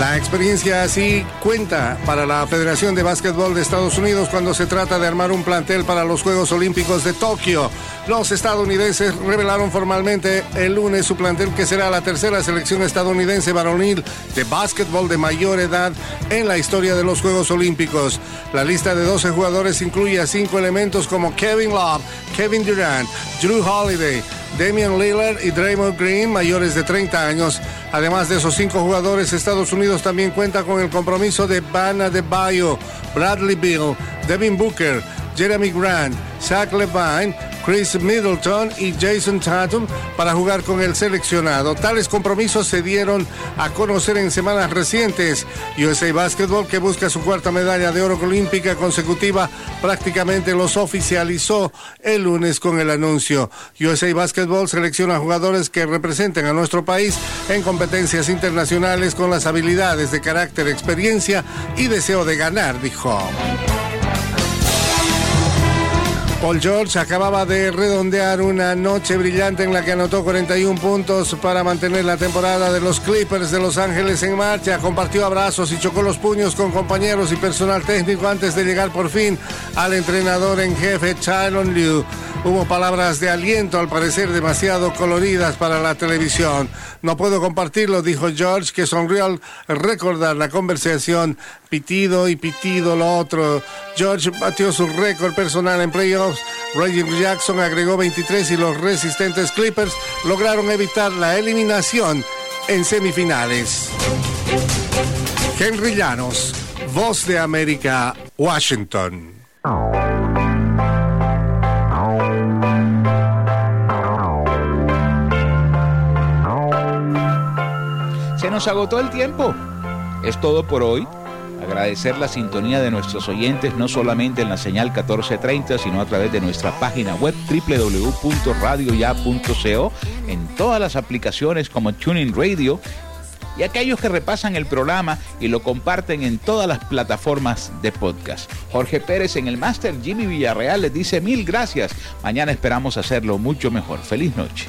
La experiencia así cuenta para la Federación de Básquetbol de Estados Unidos cuando se trata de armar un plantel para los Juegos Olímpicos de Tokio. Los estadounidenses revelaron formalmente el lunes su plantel que será la tercera selección estadounidense varonil de básquetbol de mayor edad en la historia de los Juegos Olímpicos. La lista de 12 jugadores incluye a cinco elementos como Kevin Love, Kevin Durant, Drew Holiday, Damian Lillard y Draymond Green, mayores de 30 años. Además de esos cinco jugadores, Estados Unidos también cuenta con el compromiso de Bana de Bayo, Bradley Bill, Devin Booker, Jeremy Grant, Zach Levine, Chris Middleton y Jason Tatum para jugar con el seleccionado. Tales compromisos se dieron a conocer en semanas recientes. USA Basketball, que busca su cuarta medalla de oro olímpica consecutiva, prácticamente los oficializó el lunes con el anuncio. USA Basketball selecciona jugadores que representen a nuestro país en competencias internacionales con las habilidades de carácter, experiencia y deseo de ganar, dijo. Paul George acababa de redondear una noche brillante en la que anotó 41 puntos para mantener la temporada de los Clippers de Los Ángeles en marcha. Compartió abrazos y chocó los puños con compañeros y personal técnico antes de llegar por fin al entrenador en jefe Tyron Liu. Hubo palabras de aliento, al parecer demasiado coloridas para la televisión. No puedo compartirlo, dijo George, que sonrió al recordar la conversación. Pitido y pitido lo otro. George batió su récord personal en playoffs. Jackson agregó 23 y los resistentes Clippers lograron evitar la eliminación en semifinales. Henry Llanos, Voz de América, Washington. Se nos agotó el tiempo. Es todo por hoy. Agradecer la sintonía de nuestros oyentes no solamente en la señal 1430, sino a través de nuestra página web www.radioya.co, en todas las aplicaciones como Tuning Radio y aquellos que repasan el programa y lo comparten en todas las plataformas de podcast. Jorge Pérez en el Máster, Jimmy Villarreal les dice mil gracias. Mañana esperamos hacerlo mucho mejor. Feliz noche.